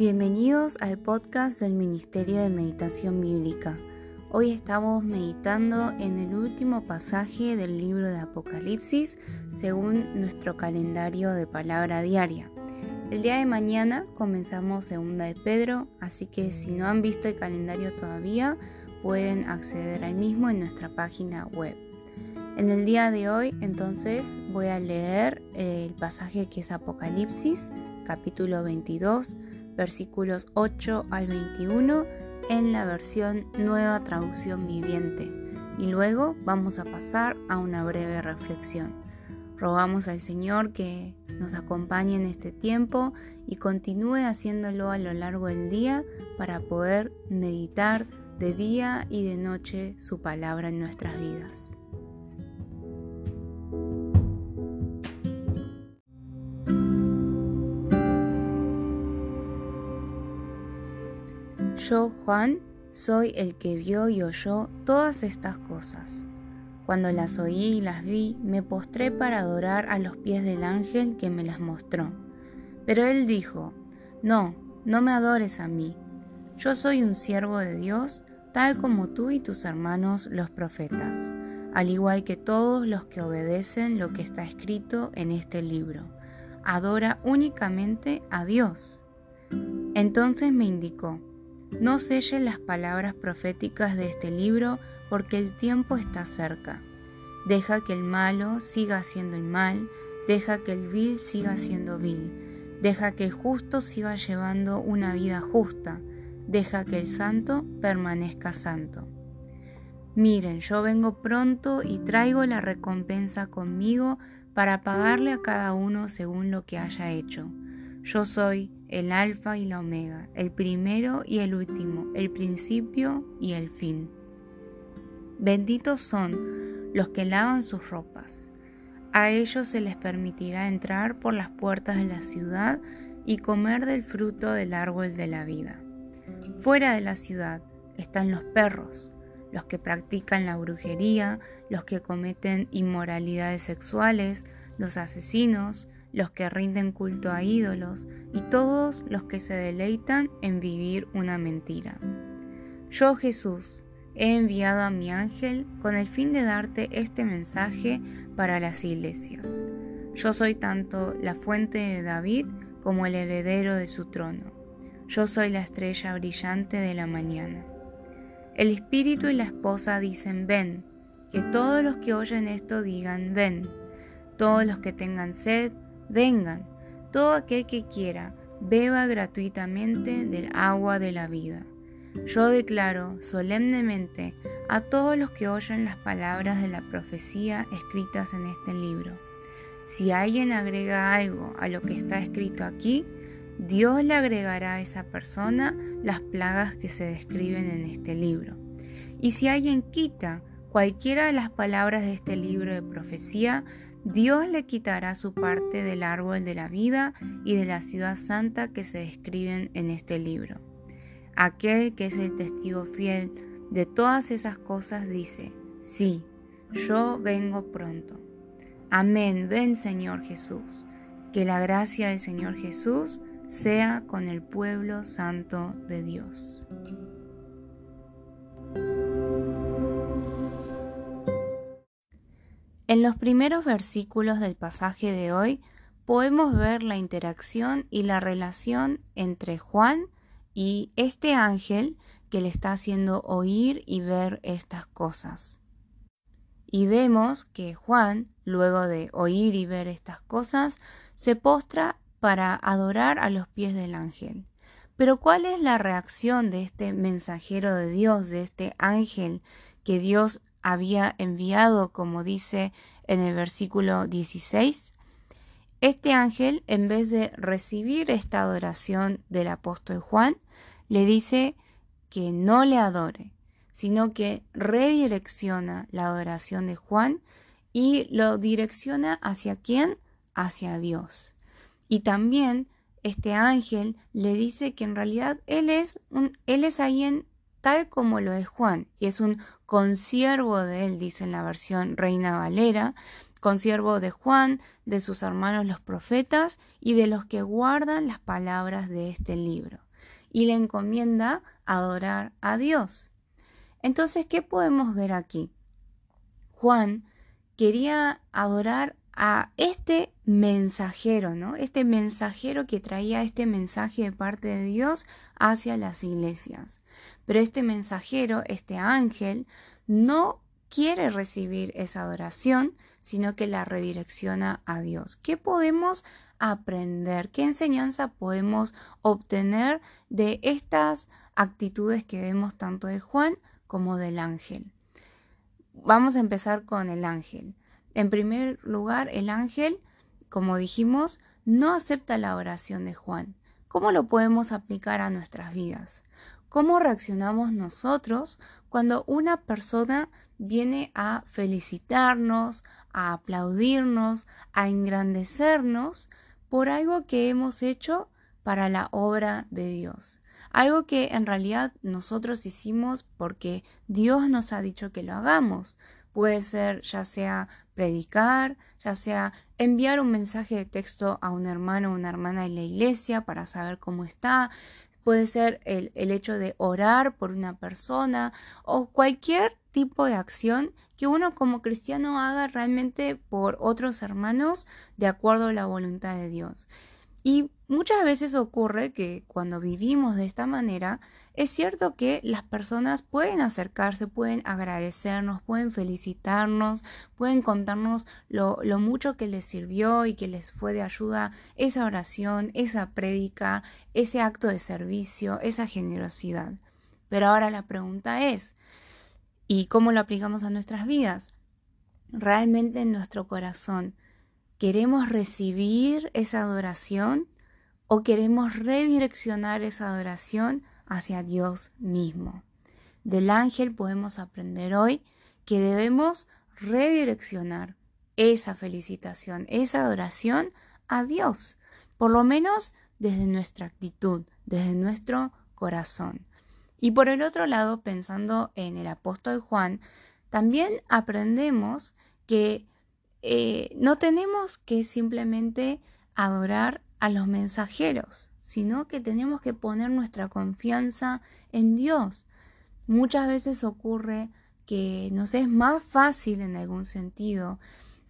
Bienvenidos al podcast del Ministerio de Meditación Bíblica. Hoy estamos meditando en el último pasaje del libro de Apocalipsis según nuestro calendario de palabra diaria. El día de mañana comenzamos segunda de Pedro, así que si no han visto el calendario todavía, pueden acceder al mismo en nuestra página web. En el día de hoy entonces voy a leer el pasaje que es Apocalipsis, capítulo 22, versículos 8 al 21 en la versión Nueva Traducción Viviente. Y luego vamos a pasar a una breve reflexión. Rogamos al Señor que nos acompañe en este tiempo y continúe haciéndolo a lo largo del día para poder meditar de día y de noche su palabra en nuestras vidas. Yo, Juan, soy el que vio y oyó todas estas cosas. Cuando las oí y las vi, me postré para adorar a los pies del ángel que me las mostró. Pero él dijo, No, no me adores a mí. Yo soy un siervo de Dios, tal como tú y tus hermanos los profetas, al igual que todos los que obedecen lo que está escrito en este libro. Adora únicamente a Dios. Entonces me indicó, no selles las palabras proféticas de este libro porque el tiempo está cerca. Deja que el malo siga haciendo el mal, deja que el vil siga siendo vil, deja que el justo siga llevando una vida justa, deja que el santo permanezca santo. Miren, yo vengo pronto y traigo la recompensa conmigo para pagarle a cada uno según lo que haya hecho. Yo soy el alfa y la omega, el primero y el último, el principio y el fin. Benditos son los que lavan sus ropas. A ellos se les permitirá entrar por las puertas de la ciudad y comer del fruto del árbol de la vida. Fuera de la ciudad están los perros, los que practican la brujería, los que cometen inmoralidades sexuales, los asesinos, los que rinden culto a ídolos y todos los que se deleitan en vivir una mentira. Yo, Jesús, he enviado a mi ángel con el fin de darte este mensaje para las iglesias. Yo soy tanto la fuente de David como el heredero de su trono. Yo soy la estrella brillante de la mañana. El espíritu y la esposa dicen ven, que todos los que oyen esto digan ven, todos los que tengan sed, Vengan, todo aquel que quiera, beba gratuitamente del agua de la vida. Yo declaro solemnemente a todos los que oyen las palabras de la profecía escritas en este libro. Si alguien agrega algo a lo que está escrito aquí, Dios le agregará a esa persona las plagas que se describen en este libro. Y si alguien quita cualquiera de las palabras de este libro de profecía, Dios le quitará su parte del árbol de la vida y de la ciudad santa que se describen en este libro. Aquel que es el testigo fiel de todas esas cosas dice, sí, yo vengo pronto. Amén, ven Señor Jesús. Que la gracia del Señor Jesús sea con el pueblo santo de Dios. En los primeros versículos del pasaje de hoy podemos ver la interacción y la relación entre Juan y este ángel que le está haciendo oír y ver estas cosas. Y vemos que Juan, luego de oír y ver estas cosas, se postra para adorar a los pies del ángel. Pero ¿cuál es la reacción de este mensajero de Dios, de este ángel que Dios había enviado, como dice en el versículo 16, este ángel, en vez de recibir esta adoración del apóstol Juan, le dice que no le adore, sino que redirecciona la adoración de Juan y lo direcciona hacia quién? Hacia Dios. Y también este ángel le dice que en realidad él es, un, él es alguien tal como lo es Juan, y es un consiervo de él, dice en la versión Reina Valera, consiervo de Juan, de sus hermanos los profetas y de los que guardan las palabras de este libro. y le encomienda adorar a Dios. Entonces, ¿qué podemos ver aquí? Juan quería adorar a este mensajero, ¿no? Este mensajero que traía este mensaje de parte de Dios hacia las iglesias. Pero este mensajero, este ángel, no quiere recibir esa adoración, sino que la redirecciona a Dios. ¿Qué podemos aprender? ¿Qué enseñanza podemos obtener de estas actitudes que vemos tanto de Juan como del ángel? Vamos a empezar con el ángel. En primer lugar, el ángel, como dijimos, no acepta la oración de Juan. ¿Cómo lo podemos aplicar a nuestras vidas? ¿Cómo reaccionamos nosotros cuando una persona viene a felicitarnos, a aplaudirnos, a engrandecernos por algo que hemos hecho para la obra de Dios? Algo que en realidad nosotros hicimos porque Dios nos ha dicho que lo hagamos. Puede ser ya sea predicar, ya sea enviar un mensaje de texto a un hermano o una hermana en la iglesia para saber cómo está, puede ser el, el, hecho de orar por una persona o cualquier tipo de acción que uno como cristiano haga realmente por otros hermanos de acuerdo a la voluntad de Dios. Y muchas veces ocurre que cuando vivimos de esta manera, es cierto que las personas pueden acercarse, pueden agradecernos, pueden felicitarnos, pueden contarnos lo, mucho que les sirvió y que les fue de ayuda esa oración, esa prédica, ese acto de servicio, esa generosidad. Pero ahora la pregunta es, ¿y cómo lo aplicamos a nuestras vidas? ¿Realmente en nuestro corazón ¿Queremos recibir esa adoración o queremos redireccionar esa adoración hacia Dios mismo? Del ángel podemos aprender hoy que debemos redireccionar esa felicitación, esa adoración a Dios, por lo menos desde nuestra actitud, desde nuestro corazón. Y por el otro lado, pensando en el apóstol Juan, también aprendemos que eh, no tenemos que simplemente adorar a los mensajeros, sino que tenemos que poner nuestra confianza en Dios. Muchas veces ocurre que nos es más fácil en algún sentido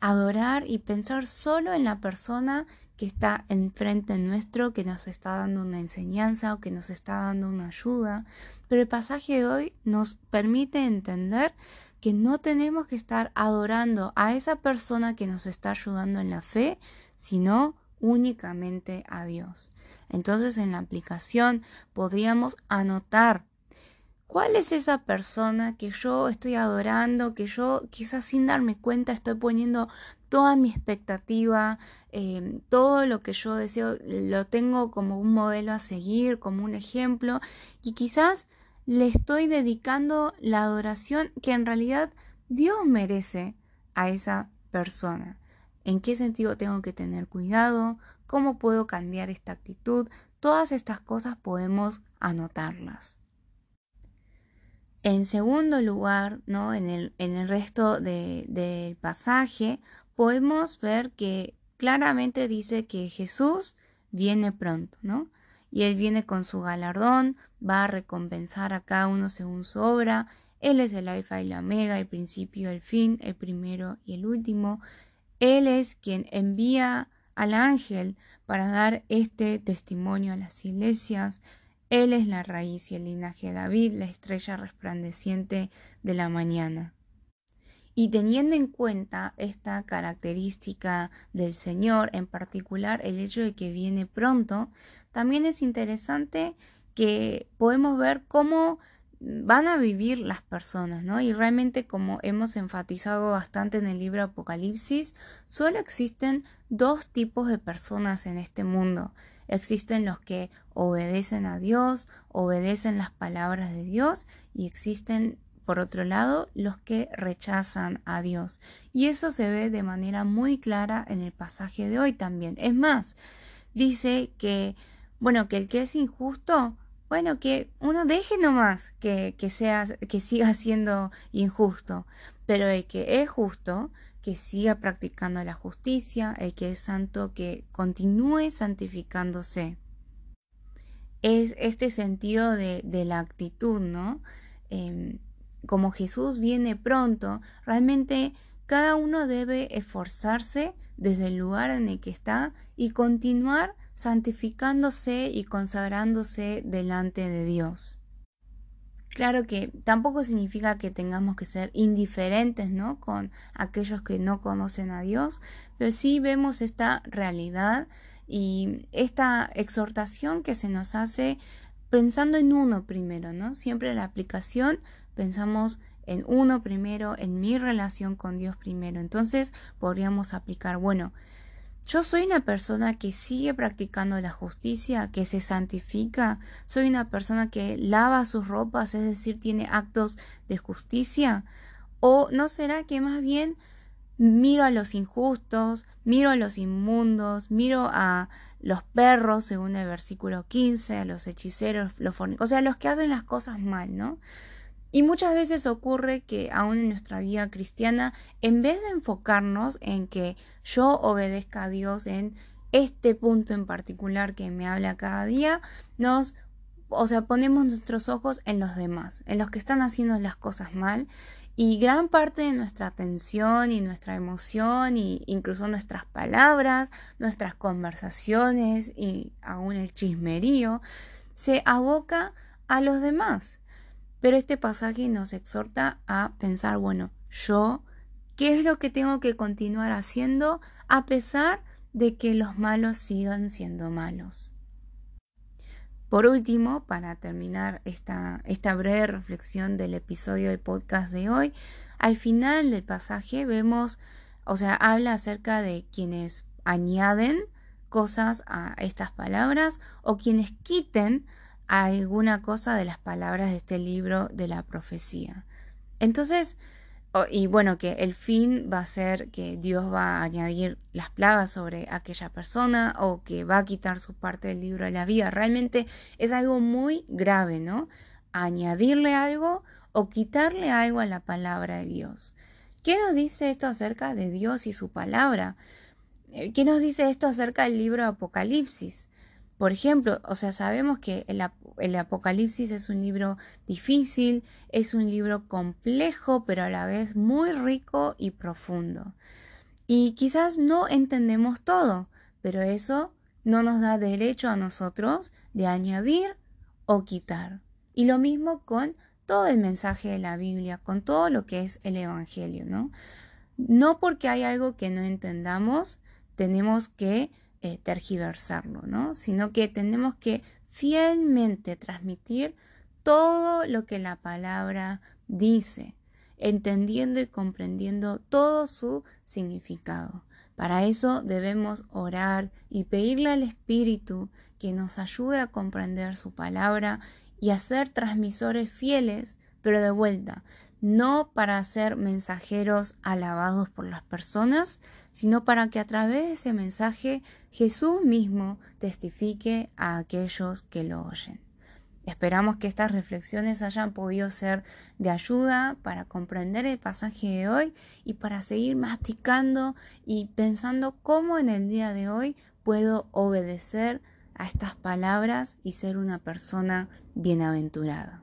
adorar y pensar solo en la persona que está enfrente nuestro, que nos está dando una enseñanza o que nos está dando una ayuda. Pero el pasaje de hoy nos permite entender que no tenemos que estar adorando a esa persona que nos está ayudando en la fe, sino únicamente a Dios. Entonces en la aplicación podríamos anotar cuál es esa persona que yo estoy adorando, que yo quizás sin darme cuenta estoy poniendo toda mi expectativa, em, todo lo que yo deseo, lo tengo como un modelo a seguir, como un ejemplo, y quizás le estoy dedicando la adoración que en realidad Dios merece a esa persona. ¿En qué sentido tengo que tener cuidado? ¿Cómo puedo cambiar esta actitud? Todas estas cosas podemos anotarlas. En segundo lugar, ¿no? en, el, en el resto del pasaje, podemos ver que claramente dice que Jesús viene pronto, ¿no? y Él viene con su galardón, va a recompensar a cada uno según su obra. Él es el alfa y la omega, el principio y el fin, el primero y el último. Él es quien envía al ángel para dar este testimonio a las iglesias. Él es la raíz y el linaje de David, la estrella resplandeciente de la mañana. Y teniendo en cuenta esta característica del Señor, en particular el hecho de que viene pronto, también es interesante que podemos ver cómo van a vivir las personas, ¿no? Y realmente como hemos enfatizado bastante en el libro Apocalipsis, solo existen dos tipos de personas en este mundo. Existen los que obedecen a Dios, obedecen las palabras de Dios y existen por otro lado, los que rechazan a Dios. Y eso se ve de manera muy clara en el pasaje de hoy también. Es más, dice que, bueno, que el que es injusto, bueno, que uno deje nomás que, que, sea, que siga siendo injusto, pero el que es justo, que siga practicando la justicia, el que es santo, que continúe santificándose. es este sentido de, la actitud, ¿no? Em, como Jesús viene pronto, realmente cada uno debe esforzarse desde el lugar en el que está y continuar santificándose y consagrándose delante de Dios. Claro que tampoco significa que tengamos que ser indiferentes, ¿no? Con aquellos que no conocen a Dios, pero sí vemos esta realidad y esta exhortación que se nos hace pensando en uno primero, ¿no? Siempre la aplicación pensamos en uno primero, en mi relación con Dios primero. Entonces podríamos aplicar, bueno, yo soy una persona que sigue practicando la justicia, que se santifica, soy una persona que lava sus ropas, es decir, tiene actos de justicia. ¿O no será que más bien miro a los injustos, miro a los inmundos, miro a los perros, según el versículo 15, a los hechiceros, los o sea, los que hacen las cosas mal, ¿no? Y muchas veces ocurre que aún en nuestra vida cristiana, en vez de enfocarnos en que yo obedezca a Dios en este punto en particular que me habla cada día, nos, o sea, ponemos nuestros ojos en los demás, en los que están haciendo las cosas mal. Y gran parte de nuestra atención y nuestra emoción e incluso nuestras palabras, nuestras conversaciones y aún el chismerío se aboca a los demás pero este pasaje nos exhorta a pensar, bueno, yo, ¿qué es lo que tengo que continuar haciendo a pesar de que los malos sigan siendo malos? Por último, para terminar esta, esta breve reflexión del episodio del podcast de hoy, al final del pasaje vemos, o sea, habla acerca de quienes añaden cosas a estas palabras o quienes quiten alguna cosa de las palabras de este libro de la profecía. Entonces, y bueno, que el fin va a ser que Dios va a añadir las plagas sobre aquella persona o que va a quitar su parte del libro de la vida. Realmente es algo muy grave, ¿no? Añadirle algo o quitarle algo a la palabra de Dios. ¿Qué nos dice esto acerca de Dios y su palabra? Eh, ¿Qué nos dice esto acerca del libro de Apocalipsis? Por ejemplo, o sea, sabemos que el, Apocalipsis es un libro difícil, es un libro complejo, pero a la vez muy rico y profundo. Y quizás no entendemos todo, pero eso no nos da derecho a nosotros de añadir o quitar. Y lo mismo con todo el mensaje de la Biblia, con todo lo que es el Evangelio, ¿no? No porque hay algo que no entendamos, tenemos que eh, tergiversarlo, ¿no? Sino que tenemos que fielmente transmitir todo lo que la palabra dice, entendiendo y comprendiendo todo su significado. Para eso debemos orar y pedirle al Espíritu que nos ayude a comprender su palabra y a ser transmisores fieles, pero de vuelta, no para ser mensajeros alabados por las personas, sino para que a través de ese mensaje Jesús mismo testifique a aquellos que lo oyen. Esperamos que estas reflexiones hayan podido ser de ayuda para comprender el pasaje de hoy y para seguir masticando y pensando cómo en el día de hoy puedo obedecer a estas palabras y ser una persona bienaventurada.